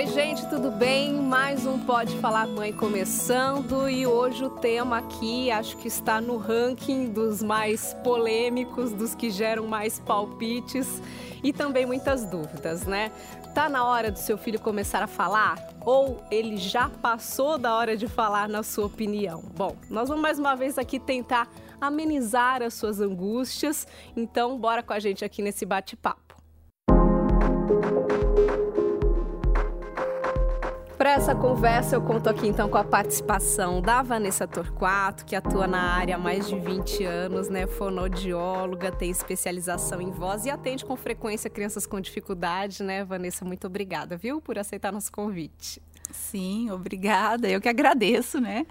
Oi, gente, tudo bem? Mais um Pode Falar Mãe começando e hoje o tema aqui acho que está no ranking dos mais polêmicos, dos que geram mais palpites e também muitas dúvidas, né? Tá na hora do seu filho começar a falar? Ou ele já passou da hora de falar, na sua opinião? Bom, nós vamos mais uma vez aqui tentar amenizar as suas angústias, então bora com a gente aqui nesse bate-papo. Para essa conversa, eu conto aqui então com a participação da Vanessa Torquato, que atua na área há mais de 20 anos, né? Fonodióloga, tem especialização em voz e atende com frequência crianças com dificuldade, né? Vanessa, muito obrigada, viu, por aceitar nosso convite. Sim, obrigada. Eu que agradeço, né?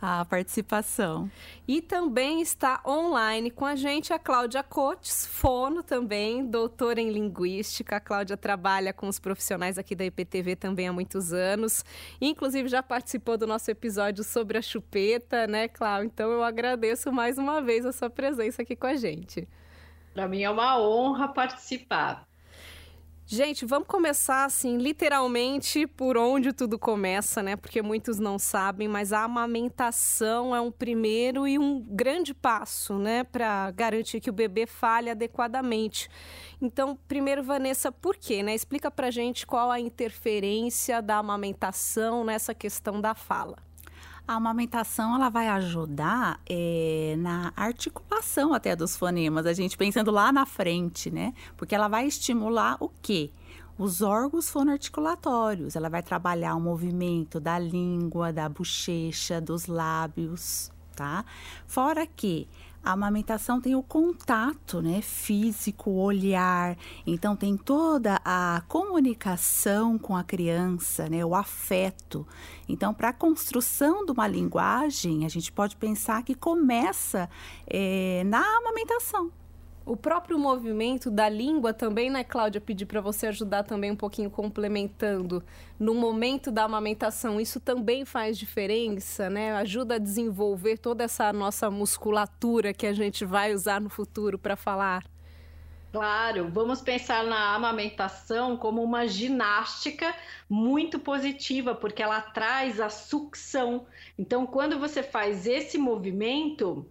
A participação. E também está online com a gente a Cláudia Cotes, fono também, doutora em linguística. A Cláudia trabalha com os profissionais aqui da IPTV também há muitos anos. Inclusive já participou do nosso episódio sobre a chupeta, né, Cláudia? Então eu agradeço mais uma vez a sua presença aqui com a gente. Para mim é uma honra participar. Gente, vamos começar assim, literalmente por onde tudo começa, né? Porque muitos não sabem, mas a amamentação é um primeiro e um grande passo, né, para garantir que o bebê fale adequadamente. Então, primeiro, Vanessa, por quê, né? Explica pra gente qual a interferência da amamentação nessa questão da fala. A amamentação ela vai ajudar é, na articulação até dos fonemas, a gente pensando lá na frente, né? Porque ela vai estimular o quê? Os órgãos fonoarticulatórios. Ela vai trabalhar o movimento da língua, da bochecha, dos lábios, tá? Fora que a amamentação tem o contato, né, físico, olhar. Então tem toda a comunicação com a criança, né, o afeto. Então, para a construção de uma linguagem, a gente pode pensar que começa é, na amamentação. O próprio movimento da língua também, né, Cláudia? Pedir para você ajudar também um pouquinho complementando. No momento da amamentação, isso também faz diferença, né? Ajuda a desenvolver toda essa nossa musculatura que a gente vai usar no futuro para falar. Claro, vamos pensar na amamentação como uma ginástica muito positiva, porque ela traz a sucção. Então, quando você faz esse movimento,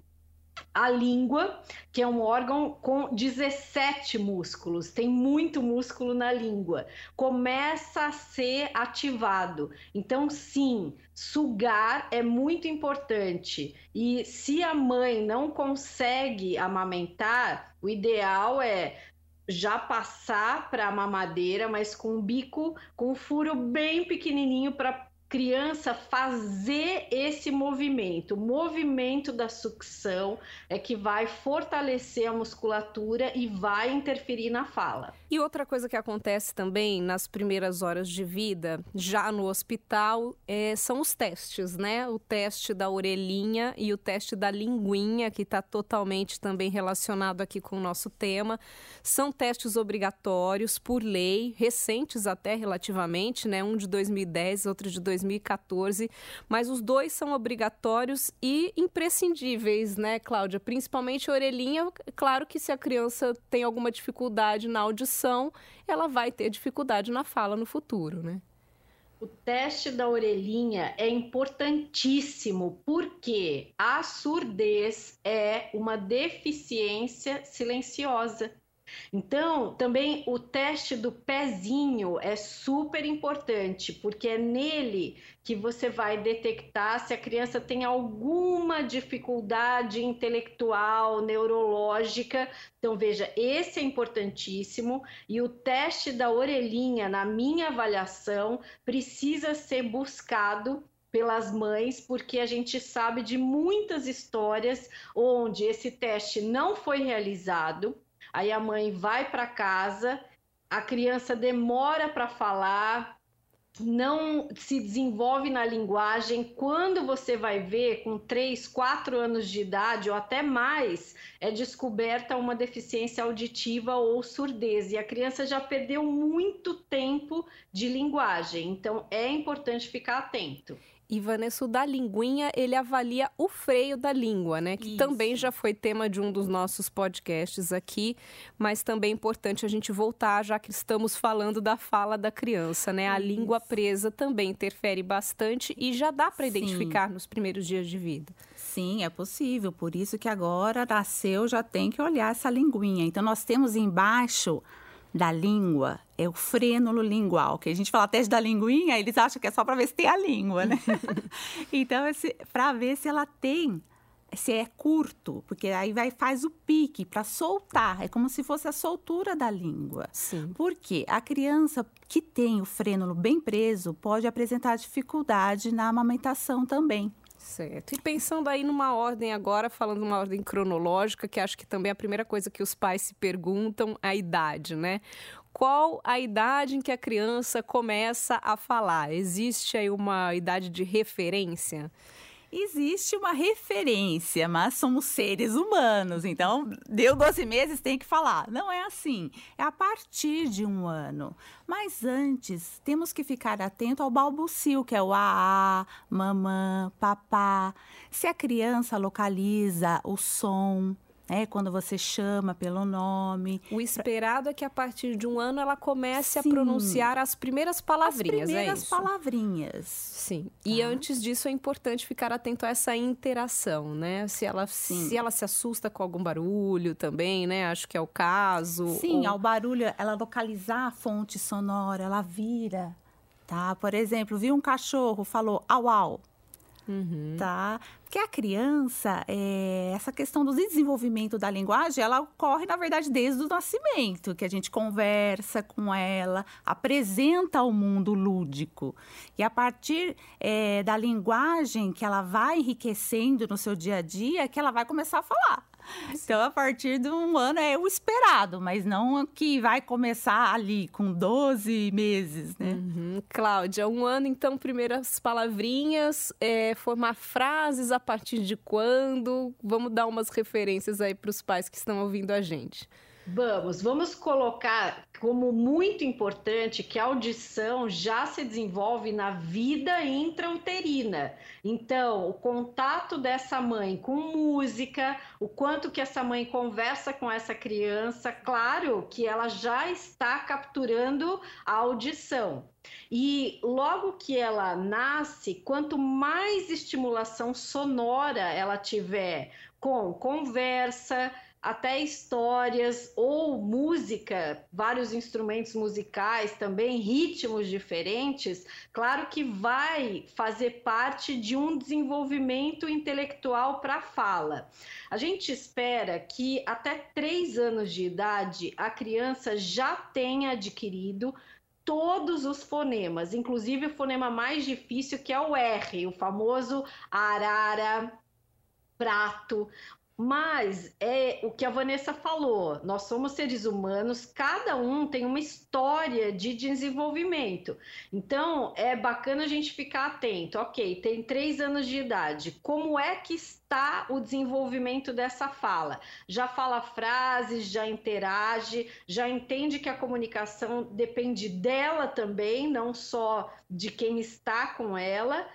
a língua, que é um órgão com 17 músculos, tem muito músculo na língua, começa a ser ativado. Então, sim, sugar é muito importante. E se a mãe não consegue amamentar, o ideal é já passar para a mamadeira, mas com um bico, com um furo bem pequenininho para criança fazer esse movimento. O movimento da sucção é que vai fortalecer a musculatura e vai interferir na fala. E outra coisa que acontece também nas primeiras horas de vida, já no hospital, é, são os testes, né? O teste da orelhinha e o teste da linguinha, que está totalmente também relacionado aqui com o nosso tema. São testes obrigatórios por lei, recentes até relativamente, né? Um de 2010, outro de 2010. 2014, mas os dois são obrigatórios e imprescindíveis, né, Cláudia? Principalmente a orelhinha, claro que se a criança tem alguma dificuldade na audição, ela vai ter dificuldade na fala no futuro, né? O teste da orelhinha é importantíssimo porque a surdez é uma deficiência silenciosa. Então, também o teste do pezinho é super importante, porque é nele que você vai detectar se a criança tem alguma dificuldade intelectual, neurológica. Então, veja, esse é importantíssimo. E o teste da orelhinha, na minha avaliação, precisa ser buscado pelas mães, porque a gente sabe de muitas histórias onde esse teste não foi realizado Aí a mãe vai para casa, a criança demora para falar, não se desenvolve na linguagem. Quando você vai ver, com 3, 4 anos de idade ou até mais, é descoberta uma deficiência auditiva ou surdez. E a criança já perdeu muito tempo de linguagem. Então, é importante ficar atento. E Vanessa, o da linguinha, ele avalia o freio da língua, né? Que Isso. também já foi tema de um dos nossos podcasts aqui, mas também é importante a gente voltar, já que estamos falando da fala da criança, né? A Isso. língua presa também interfere bastante e já dá para identificar nos primeiros dias de vida. Sim, é possível. Por isso que agora nasceu, já tem que olhar essa linguinha. Então, nós temos embaixo da língua é o frênulo lingual, que a gente fala teste da linguinha, eles acham que é só para ver se tem a língua, né? então, para ver se ela tem, se é curto, porque aí vai faz o pique para soltar, é como se fosse a soltura da língua. Sim. Porque a criança que tem o frênulo bem preso pode apresentar dificuldade na amamentação também. Certo. E pensando aí numa ordem agora, falando numa ordem cronológica, que acho que também é a primeira coisa que os pais se perguntam, a idade, né? Qual a idade em que a criança começa a falar? Existe aí uma idade de referência? Existe uma referência, mas somos seres humanos, então deu 12 meses, tem que falar. Não é assim, é a partir de um ano. Mas antes, temos que ficar atento ao balbucio, que é o a, mamã, papá. Se a criança localiza o som, né? Quando você chama pelo nome. O esperado é que a partir de um ano ela comece Sim. a pronunciar as primeiras palavrinhas, as é primeiras é palavrinhas. Sim. Tá. E antes disso é importante ficar atento a essa interação, né? Se ela, Sim. se ela se assusta com algum barulho também, né? Acho que é o caso. Sim, ou... ao barulho, ela localizar a fonte sonora, ela vira, tá? Por exemplo, viu um cachorro, falou au au. Uhum. Tá? Porque a criança, é, essa questão do desenvolvimento da linguagem, ela ocorre, na verdade, desde o nascimento, que a gente conversa com ela, apresenta o mundo lúdico. E a partir é, da linguagem que ela vai enriquecendo no seu dia a dia, que ela vai começar a falar. Então, a partir de um ano é o esperado, mas não que vai começar ali com 12 meses, né? Uhum. Cláudia, um ano, então, primeiras palavrinhas, é, formar frases a partir de quando? Vamos dar umas referências aí para os pais que estão ouvindo a gente. Vamos, vamos colocar como muito importante que a audição já se desenvolve na vida intrauterina. Então, o contato dessa mãe com música, o quanto que essa mãe conversa com essa criança, claro que ela já está capturando a audição. E logo que ela nasce, quanto mais estimulação sonora ela tiver com conversa, até histórias ou música, vários instrumentos musicais também, ritmos diferentes, claro que vai fazer parte de um desenvolvimento intelectual para a fala. A gente espera que até três anos de idade a criança já tenha adquirido todos os fonemas, inclusive o fonema mais difícil que é o R, o famoso arara, prato. Mas é o que a Vanessa falou: nós somos seres humanos, cada um tem uma história de desenvolvimento. Então é bacana a gente ficar atento. Ok, tem três anos de idade. Como é que está o desenvolvimento dessa fala? Já fala frases, já interage, já entende que a comunicação depende dela também, não só de quem está com ela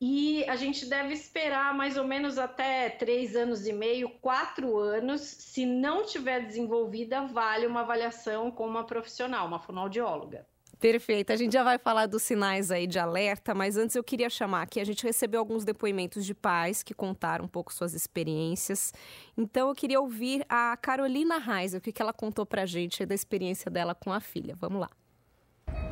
e a gente deve esperar mais ou menos até três anos e meio, quatro anos. Se não tiver desenvolvida, vale uma avaliação com uma profissional, uma fonoaudióloga. Perfeito. A gente já vai falar dos sinais aí de alerta, mas antes eu queria chamar aqui. A gente recebeu alguns depoimentos de pais que contaram um pouco suas experiências. Então eu queria ouvir a Carolina Reis, o que ela contou pra gente da experiência dela com a filha. Vamos lá.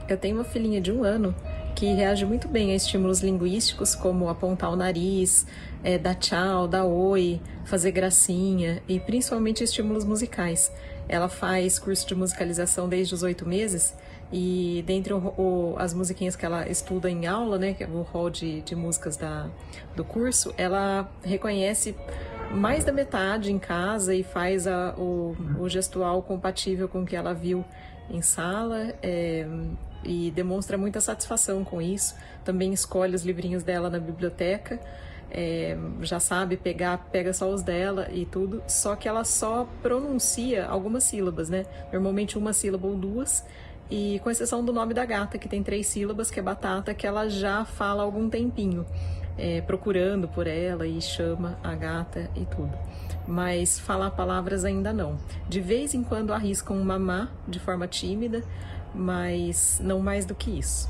Eu tenho uma filhinha de um ano que reage muito bem a estímulos linguísticos, como apontar o nariz, é, dar tchau, dar oi, fazer gracinha e principalmente estímulos musicais. Ela faz curso de musicalização desde os oito meses e dentre o, o, as musiquinhas que ela estuda em aula, né, que é o hall de, de músicas da, do curso, ela reconhece mais da metade em casa e faz a, o, o gestual compatível com o que ela viu em sala. É, e demonstra muita satisfação com isso. Também escolhe os livrinhos dela na biblioteca, é, já sabe pegar, pega só os dela e tudo, só que ela só pronuncia algumas sílabas, né? Normalmente uma sílaba ou duas, e com exceção do nome da gata, que tem três sílabas, que é batata, que ela já fala há algum tempinho, é, procurando por ela e chama a gata e tudo. Mas falar palavras ainda não. De vez em quando arriscam um mamá de forma tímida, mas não mais do que isso.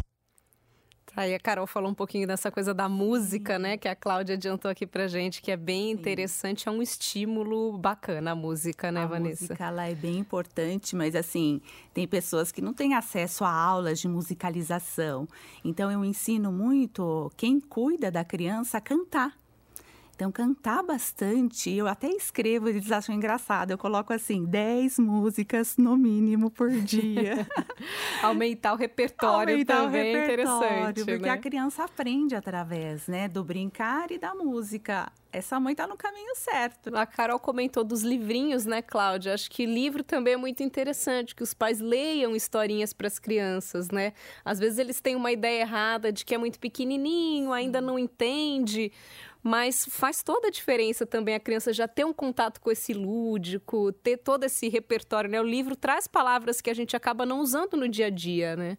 Aí a Carol falou um pouquinho dessa coisa da música, né? Que a Cláudia adiantou aqui pra gente, que é bem interessante, Sim. é um estímulo bacana a música, né, a Vanessa? A música, ela é bem importante, mas assim, tem pessoas que não têm acesso a aulas de musicalização. Então eu ensino muito quem cuida da criança a cantar. Então, cantar bastante, eu até escrevo, eles acham engraçado. Eu coloco assim, 10 músicas no mínimo por dia. Aumentar o repertório Aumentar também o repertório, é interessante. Porque né? a criança aprende através né, do brincar e da música essa mãe está no caminho certo. A Carol comentou dos livrinhos, né, Cláudia? Acho que livro também é muito interessante, que os pais leiam historinhas para as crianças, né? Às vezes eles têm uma ideia errada de que é muito pequenininho, ainda não entende mas faz toda a diferença também a criança já ter um contato com esse lúdico, ter todo esse repertório, né? O livro traz palavras que a gente acaba não usando no dia a dia, né?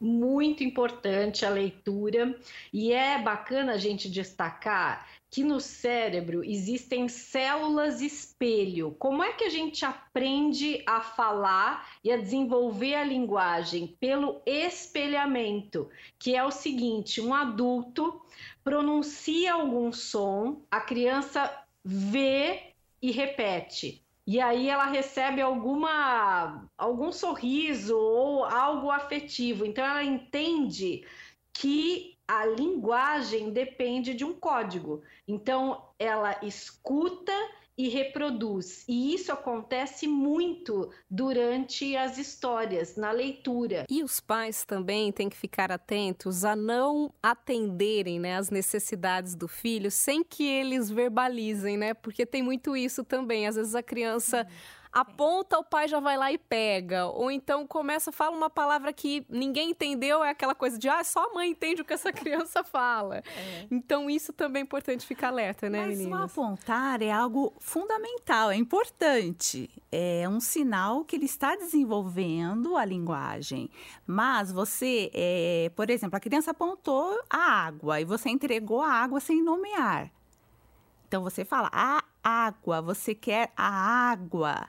Muito importante a leitura e é bacana a gente destacar que no cérebro existem células espelho. Como é que a gente aprende a falar e a desenvolver a linguagem? Pelo espelhamento, que é o seguinte: um adulto pronuncia algum som, a criança vê e repete. E aí ela recebe alguma algum sorriso ou algo afetivo. Então ela entende que a linguagem depende de um código. Então ela escuta e reproduz. E isso acontece muito durante as histórias, na leitura. E os pais também têm que ficar atentos a não atenderem né, as necessidades do filho sem que eles verbalizem, né? Porque tem muito isso também. Às vezes a criança. Uhum aponta, o pai já vai lá e pega. Ou então começa, fala uma palavra que ninguém entendeu, é aquela coisa de, ah, só a mãe entende o que essa criança fala. É. Então isso também é importante ficar alerta, né, Mas meninas? O apontar é algo fundamental, é importante. É um sinal que ele está desenvolvendo a linguagem. Mas você, é, por exemplo, a criança apontou a água e você entregou a água sem nomear. Então você fala a água, você quer a água.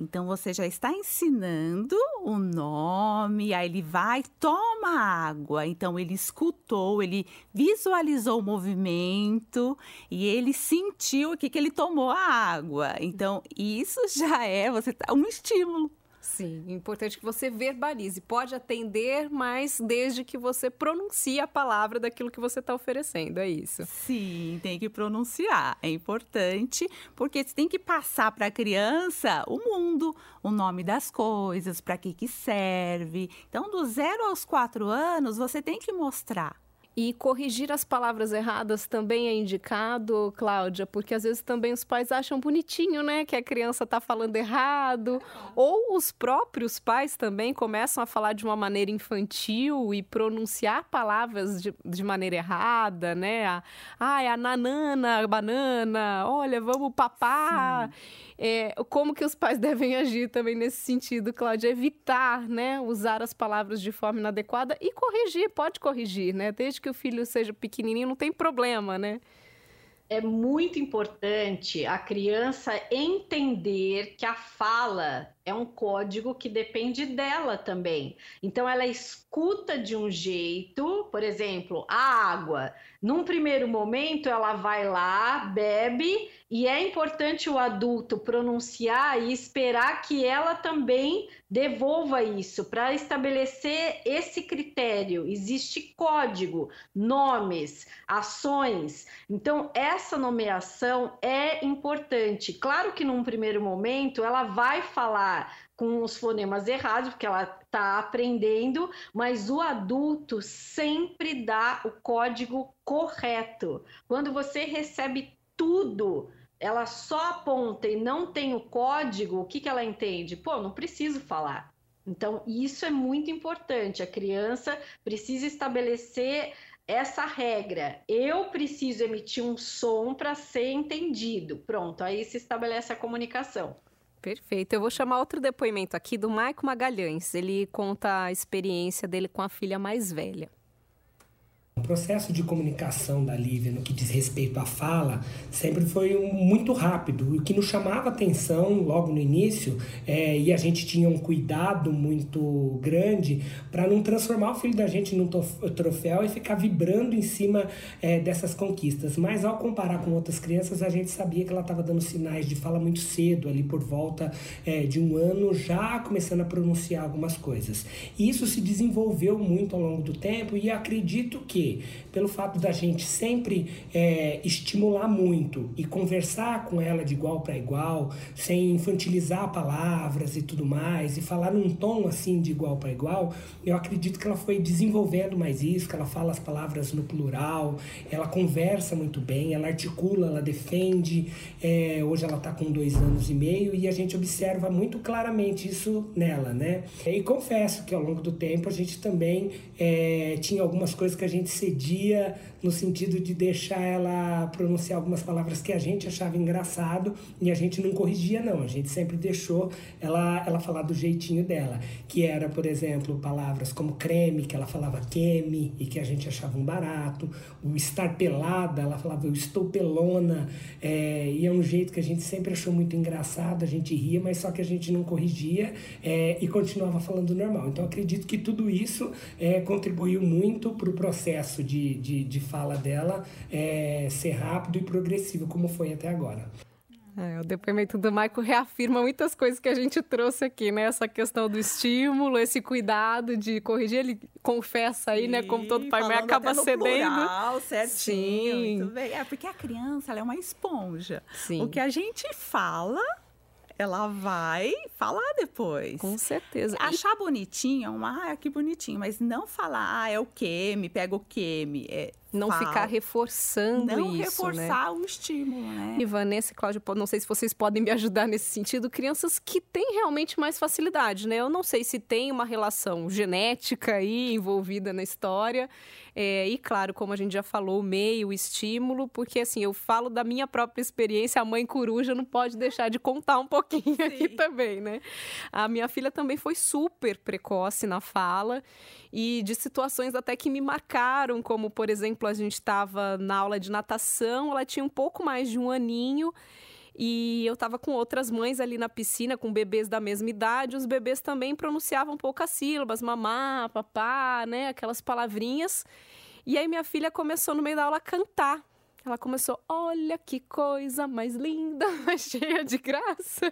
Então você já está ensinando o nome, aí ele vai, toma água. Então ele escutou, ele visualizou o movimento e ele sentiu que, que ele tomou a água. Então isso já é você tá, um estímulo. Sim, importante que você verbalize. Pode atender, mas desde que você pronuncie a palavra daquilo que você está oferecendo, é isso. Sim, tem que pronunciar. É importante, porque você tem que passar para a criança o mundo, o nome das coisas, para que, que serve. Então, do zero aos quatro anos, você tem que mostrar e corrigir as palavras erradas também é indicado, Cláudia, porque às vezes também os pais acham bonitinho, né, que a criança está falando errado, ou os próprios pais também começam a falar de uma maneira infantil e pronunciar palavras de, de maneira errada, né? Ah, ah, é a nanana, a banana, olha, vamos papar. É, como que os pais devem agir também nesse sentido, Cláudia? Evitar, né, usar as palavras de forma inadequada e corrigir, pode corrigir, né? Desde que o filho seja pequenininho, não tem problema, né? É muito importante a criança entender que a fala é um código que depende dela também. Então ela escuta de um jeito, por exemplo, a água. Num primeiro momento ela vai lá, bebe e é importante o adulto pronunciar e esperar que ela também devolva isso para estabelecer esse critério. Existe código, nomes, ações. Então, essa nomeação é importante. Claro que num primeiro momento ela vai falar com os fonemas errados, porque ela está aprendendo, mas o adulto sempre dá o código correto. Quando você recebe tudo ela só aponta e não tem o código, o que, que ela entende? Pô, não preciso falar. Então, isso é muito importante. A criança precisa estabelecer essa regra. Eu preciso emitir um som para ser entendido. Pronto, aí se estabelece a comunicação. Perfeito. Eu vou chamar outro depoimento aqui do Maico Magalhães. Ele conta a experiência dele com a filha mais velha. O processo de comunicação da Lívia no que diz respeito à fala sempre foi um, muito rápido. O que nos chamava atenção logo no início, é, e a gente tinha um cuidado muito grande para não transformar o filho da gente num troféu e ficar vibrando em cima é, dessas conquistas. Mas ao comparar com outras crianças, a gente sabia que ela estava dando sinais de fala muito cedo, ali por volta é, de um ano, já começando a pronunciar algumas coisas. E isso se desenvolveu muito ao longo do tempo, e acredito que pelo fato da gente sempre é, estimular muito e conversar com ela de igual para igual, sem infantilizar palavras e tudo mais, e falar num tom assim de igual para igual, eu acredito que ela foi desenvolvendo mais isso, que ela fala as palavras no plural, ela conversa muito bem, ela articula, ela defende. É, hoje ela está com dois anos e meio e a gente observa muito claramente isso nela, né? E confesso que ao longo do tempo a gente também é, tinha algumas coisas que a gente cedia no sentido de deixar ela pronunciar algumas palavras que a gente achava engraçado e a gente não corrigia não, a gente sempre deixou ela ela falar do jeitinho dela, que era, por exemplo, palavras como creme, que ela falava queme e que a gente achava um barato, o estar pelada, ela falava eu estou pelona, é, e é um jeito que a gente sempre achou muito engraçado, a gente ria, mas só que a gente não corrigia é, e continuava falando normal. Então acredito que tudo isso é, contribuiu muito para o processo de, de, de fala dela é, ser rápido e progressivo, como foi até agora. É, o depoimento do Maico reafirma muitas coisas que a gente trouxe aqui, né? Essa questão do estímulo, esse cuidado de corrigir. Ele confessa aí, Sim, né? Como todo pai mãe acaba cedendo. Plural, certinho, Sim. muito bem. É porque a criança ela é uma esponja. Sim. O que a gente fala, ela vai falar depois. Com certeza. Achar e... bonitinho, ah, que bonitinho, mas não falar, ah, é o que, me pega o que, me. É, não fala. ficar reforçando não isso, né? reforçar né? o estímulo, né? E Vanessa e Cláudia, não sei se vocês podem me ajudar nesse sentido, crianças que têm realmente mais facilidade, né? Eu não sei se tem uma relação genética aí envolvida na história, é, e claro, como a gente já falou, o meio, o estímulo, porque assim, eu falo da minha própria experiência, a mãe coruja não pode deixar de contar um pouquinho Sim. aqui também, né? A minha filha também foi super precoce na fala, e de situações até que me marcaram, como por exemplo, a gente estava na aula de natação, ela tinha um pouco mais de um aninho. E eu estava com outras mães ali na piscina, com bebês da mesma idade. Os bebês também pronunciavam poucas sílabas, mamá, papá, né? Aquelas palavrinhas. E aí minha filha começou no meio da aula a cantar. Ela começou, olha que coisa mais linda, mais cheia de graça,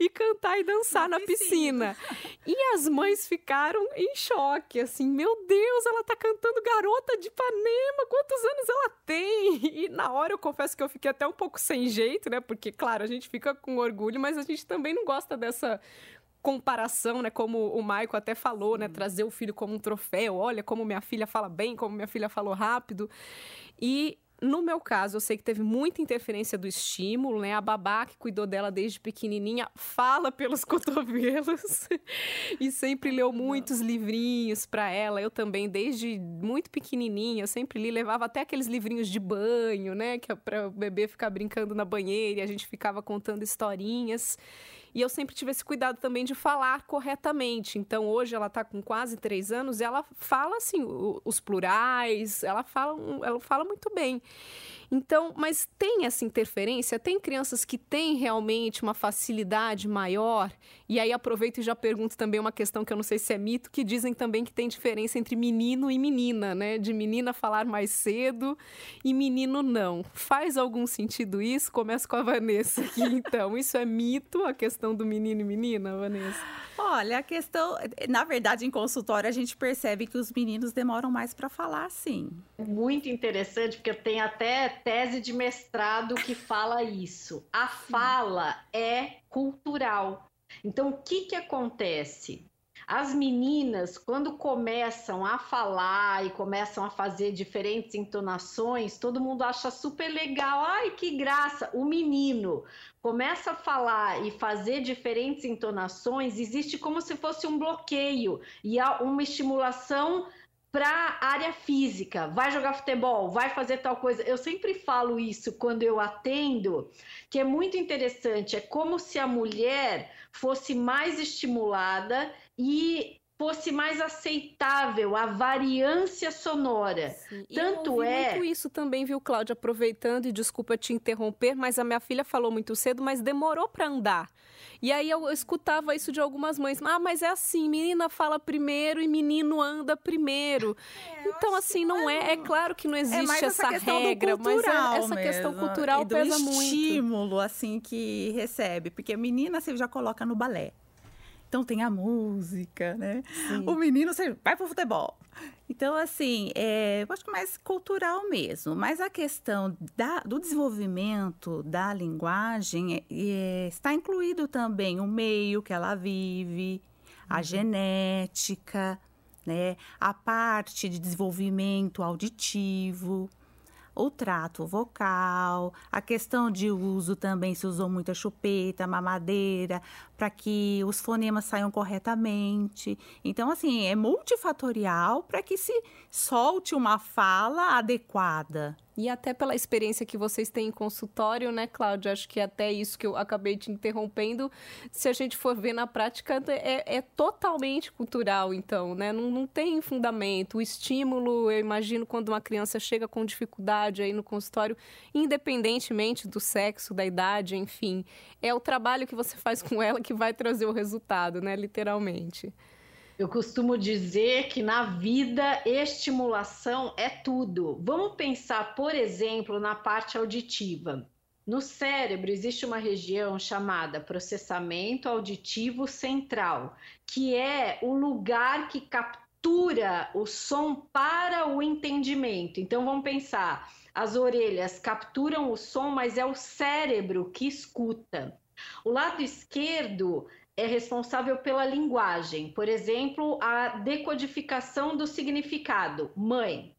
e cantar e dançar na, na piscina. piscina. E as mães ficaram em choque, assim, meu Deus, ela tá cantando Garota de Ipanema, quantos anos ela tem? E na hora eu confesso que eu fiquei até um pouco sem jeito, né? Porque, claro, a gente fica com orgulho, mas a gente também não gosta dessa comparação, né? Como o Maico até falou, né? Trazer o filho como um troféu. Olha como minha filha fala bem, como minha filha falou rápido. E no meu caso, eu sei que teve muita interferência do estímulo, né? A babá que cuidou dela desde pequenininha fala pelos cotovelos e sempre leu muitos livrinhos para ela. Eu também, desde muito pequenininha, eu sempre li, levava até aqueles livrinhos de banho, né? Que é para o bebê ficar brincando na banheira e a gente ficava contando historinhas. E eu sempre tive esse cuidado também de falar corretamente. Então, hoje ela está com quase três anos e ela fala assim, os plurais, ela fala, ela fala muito bem. Então, mas tem essa interferência? Tem crianças que têm realmente uma facilidade maior? E aí aproveito e já pergunto também uma questão que eu não sei se é mito, que dizem também que tem diferença entre menino e menina, né? De menina falar mais cedo e menino não. Faz algum sentido isso? Começo com a Vanessa aqui, então. Isso é mito, a questão do menino e menina, Vanessa? Olha, a questão, na verdade, em consultório a gente percebe que os meninos demoram mais para falar, sim. Muito interessante, porque eu tenho até tese de mestrado que fala isso. A fala é cultural. Então, o que, que acontece? As meninas, quando começam a falar e começam a fazer diferentes entonações, todo mundo acha super legal. Ai, que graça! O menino começa a falar e fazer diferentes entonações, existe como se fosse um bloqueio e uma estimulação para área física, vai jogar futebol, vai fazer tal coisa. Eu sempre falo isso quando eu atendo, que é muito interessante, é como se a mulher fosse mais estimulada e fosse mais aceitável a variância sonora. Sim. Tanto é muito isso também, viu, Cláudia, aproveitando e desculpa te interromper, mas a minha filha falou muito cedo, mas demorou para andar. E aí eu escutava isso de algumas mães. Ah, mas é assim, menina fala primeiro e menino anda primeiro. É, então, assim, não é, é. É claro que não é existe é essa, essa regra, mas é, essa mesmo. questão cultural e do pesa muito. estímulo, assim, que recebe. Porque menina você já coloca no balé. Então tem a música, né? Sim. O menino você vai pro futebol. Então, assim, é, eu acho que mais cultural mesmo. Mas a questão da, do desenvolvimento da linguagem é, é, está incluído também o meio que ela vive, a uhum. genética, né? A parte de desenvolvimento auditivo o trato vocal, a questão de uso também se usou muita chupeta, mamadeira, para que os fonemas saiam corretamente. Então, assim, é multifatorial para que se solte uma fala adequada. E até pela experiência que vocês têm em consultório, né, Cláudia? Acho que até isso que eu acabei te interrompendo, se a gente for ver na prática, é, é totalmente cultural, então, né? Não, não tem fundamento. O estímulo, eu imagino, quando uma criança chega com dificuldade aí no consultório, independentemente do sexo, da idade, enfim, é o trabalho que você faz com ela que vai trazer o resultado, né? Literalmente. Eu costumo dizer que na vida estimulação é tudo. Vamos pensar, por exemplo, na parte auditiva. No cérebro existe uma região chamada processamento auditivo central, que é o lugar que captura o som para o entendimento. Então vamos pensar, as orelhas capturam o som, mas é o cérebro que escuta. O lado esquerdo é responsável pela linguagem, por exemplo, a decodificação do significado, mãe.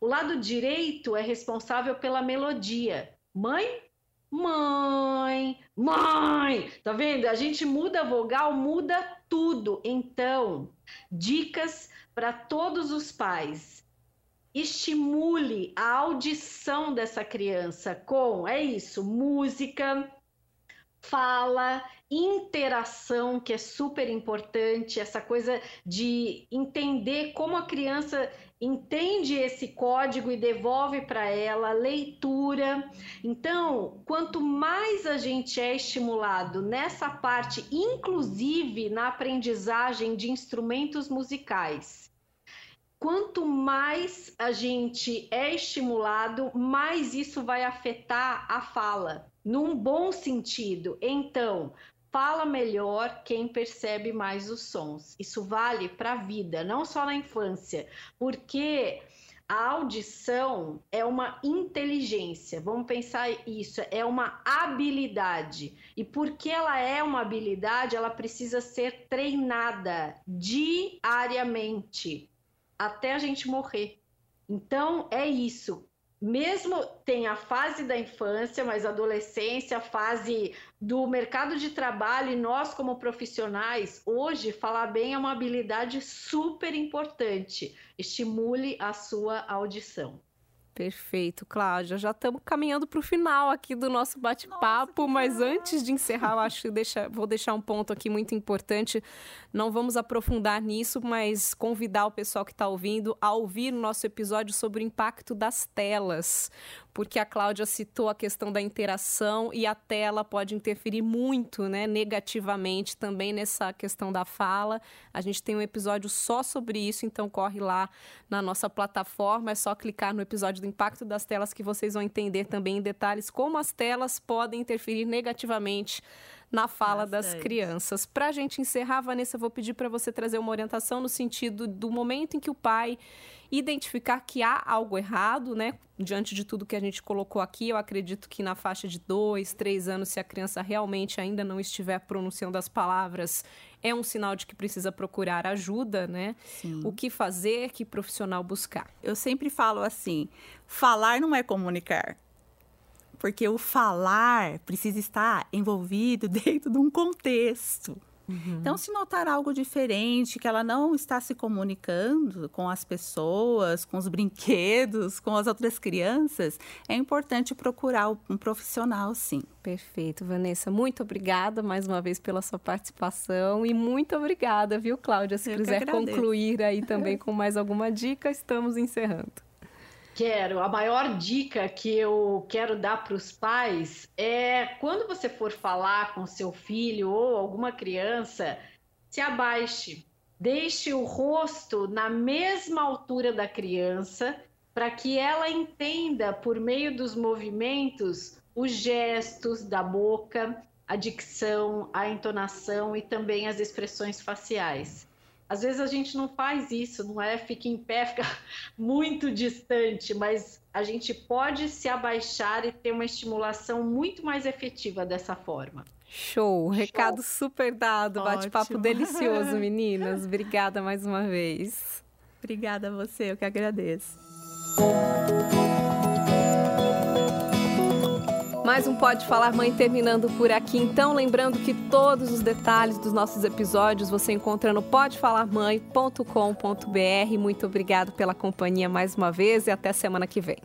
O lado direito é responsável pela melodia, mãe, mãe, mãe. Tá vendo? A gente muda a vogal, muda tudo. Então, dicas para todos os pais. Estimule a audição dessa criança com, é isso, música, fala, interação, que é super importante, essa coisa de entender como a criança entende esse código e devolve para ela, leitura. Então, quanto mais a gente é estimulado nessa parte, inclusive na aprendizagem de instrumentos musicais, quanto mais a gente é estimulado, mais isso vai afetar a fala num bom sentido. Então, fala melhor quem percebe mais os sons. Isso vale para a vida, não só na infância, porque a audição é uma inteligência. Vamos pensar isso, é uma habilidade. E porque ela é uma habilidade, ela precisa ser treinada diariamente até a gente morrer. Então é isso mesmo tem a fase da infância, mas a adolescência, a fase do mercado de trabalho e nós como profissionais, hoje falar bem é uma habilidade super importante. Estimule a sua audição. Perfeito, Cláudia. Já estamos caminhando para o final aqui do nosso bate-papo, mas antes de encerrar, eu acho que deixa, vou deixar um ponto aqui muito importante. Não vamos aprofundar nisso, mas convidar o pessoal que está ouvindo a ouvir o nosso episódio sobre o impacto das telas porque a Cláudia citou a questão da interação e a tela pode interferir muito, né, negativamente também nessa questão da fala. A gente tem um episódio só sobre isso, então corre lá na nossa plataforma, é só clicar no episódio do impacto das telas que vocês vão entender também em detalhes como as telas podem interferir negativamente na fala Bastante. das crianças. Para a gente encerrar, Vanessa, vou pedir para você trazer uma orientação no sentido do momento em que o pai identificar que há algo errado, né? Diante de tudo que a gente colocou aqui, eu acredito que na faixa de dois, três anos, se a criança realmente ainda não estiver pronunciando as palavras, é um sinal de que precisa procurar ajuda, né? Sim. O que fazer, que profissional buscar. Eu sempre falo assim: falar não é comunicar. Porque o falar precisa estar envolvido dentro de um contexto. Uhum. Então, se notar algo diferente, que ela não está se comunicando com as pessoas, com os brinquedos, com as outras crianças, é importante procurar um profissional, sim. Perfeito, Vanessa. Muito obrigada mais uma vez pela sua participação e muito obrigada, viu, Cláudia? Se Eu quiser concluir aí também com mais alguma dica, estamos encerrando. Quero. A maior dica que eu quero dar para os pais é quando você for falar com seu filho ou alguma criança, se abaixe. Deixe o rosto na mesma altura da criança para que ela entenda por meio dos movimentos os gestos da boca, a dicção, a entonação e também as expressões faciais. Às vezes a gente não faz isso, não é? Fica em pé, fica muito distante, mas a gente pode se abaixar e ter uma estimulação muito mais efetiva dessa forma. Show, recado super dado, bate-papo delicioso, meninas. Obrigada mais uma vez. Obrigada a você, eu que agradeço. Mais um Pode Falar Mãe terminando por aqui. Então, lembrando que todos os detalhes dos nossos episódios você encontra no podefalarmãe.com.br. Muito obrigado pela companhia mais uma vez e até semana que vem.